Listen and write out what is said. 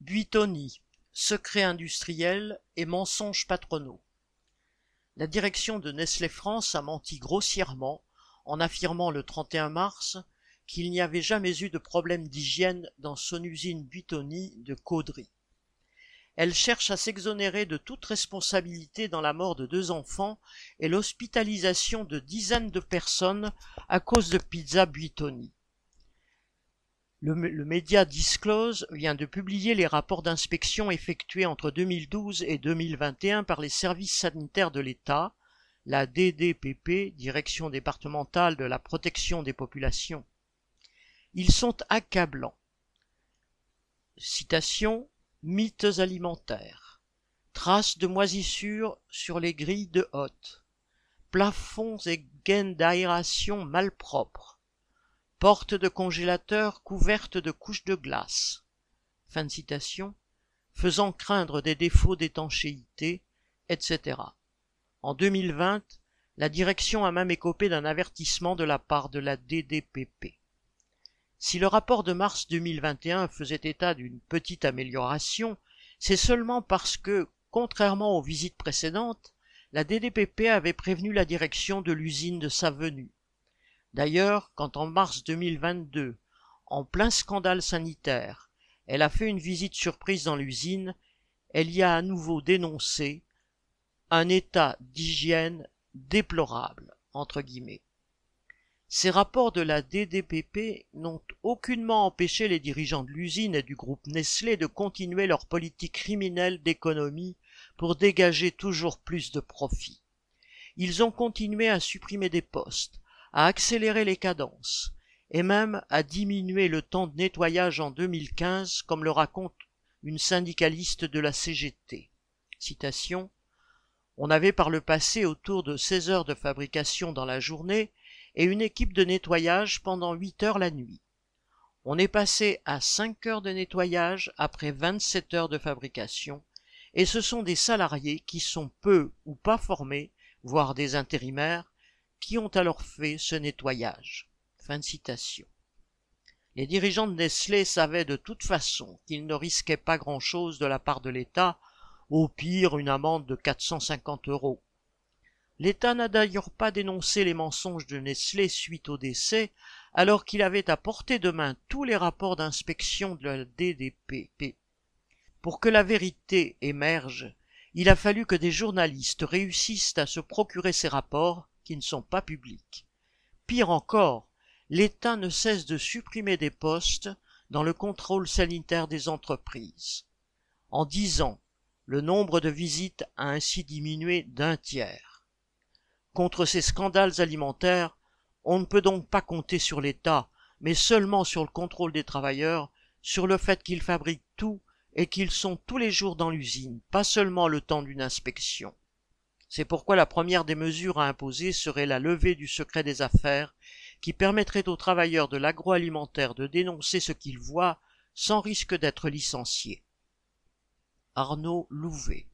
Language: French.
Buitoni, secrets industriels et mensonges patronaux. La direction de Nestlé France a menti grossièrement en affirmant le 31 mars qu'il n'y avait jamais eu de problème d'hygiène dans son usine Buitoni de Caudry. Elle cherche à s'exonérer de toute responsabilité dans la mort de deux enfants et l'hospitalisation de dizaines de personnes à cause de pizza Buitoni. Le, média Disclose vient de publier les rapports d'inspection effectués entre 2012 et 2021 par les services sanitaires de l'État, la DDPP, Direction départementale de la protection des populations. Ils sont accablants. Citation Mythes alimentaires. Traces de moisissures sur les grilles de hotte. Plafonds et gaines d'aération malpropres porte de congélateur couverte de couches de glace. Fin de citation. Faisant craindre des défauts d'étanchéité, etc. En 2020, la direction a même écopé d'un avertissement de la part de la DDPP. Si le rapport de mars 2021 faisait état d'une petite amélioration, c'est seulement parce que, contrairement aux visites précédentes, la DDPP avait prévenu la direction de l'usine de sa venue. D'ailleurs, quand en mars 2022, en plein scandale sanitaire, elle a fait une visite surprise dans l'usine, elle y a à nouveau dénoncé un état d'hygiène déplorable, entre guillemets. Ces rapports de la DDPP n'ont aucunement empêché les dirigeants de l'usine et du groupe Nestlé de continuer leur politique criminelle d'économie pour dégager toujours plus de profits. Ils ont continué à supprimer des postes, à accélérer les cadences, et même à diminuer le temps de nettoyage en 2015, comme le raconte une syndicaliste de la CGT. Citation On avait par le passé autour de 16 heures de fabrication dans la journée et une équipe de nettoyage pendant 8 heures la nuit. On est passé à 5 heures de nettoyage après 27 heures de fabrication, et ce sont des salariés qui sont peu ou pas formés, voire des intérimaires, qui ont alors fait ce nettoyage. Fin de citation. Les dirigeants de Nestlé savaient de toute façon qu'ils ne risquaient pas grand-chose de la part de l'État, au pire une amende de 450 euros. L'État n'a d'ailleurs pas dénoncé les mensonges de Nestlé suite au décès, alors qu'il avait à portée de main tous les rapports d'inspection de la DDPP. Pour que la vérité émerge, il a fallu que des journalistes réussissent à se procurer ces rapports qui ne sont pas publics. Pire encore, l'État ne cesse de supprimer des postes dans le contrôle sanitaire des entreprises. En dix ans, le nombre de visites a ainsi diminué d'un tiers. Contre ces scandales alimentaires, on ne peut donc pas compter sur l'État, mais seulement sur le contrôle des travailleurs, sur le fait qu'ils fabriquent tout et qu'ils sont tous les jours dans l'usine, pas seulement le temps d'une inspection. C'est pourquoi la première des mesures à imposer serait la levée du secret des affaires, qui permettrait aux travailleurs de l'agroalimentaire de dénoncer ce qu'ils voient sans risque d'être licenciés. Arnaud Louvet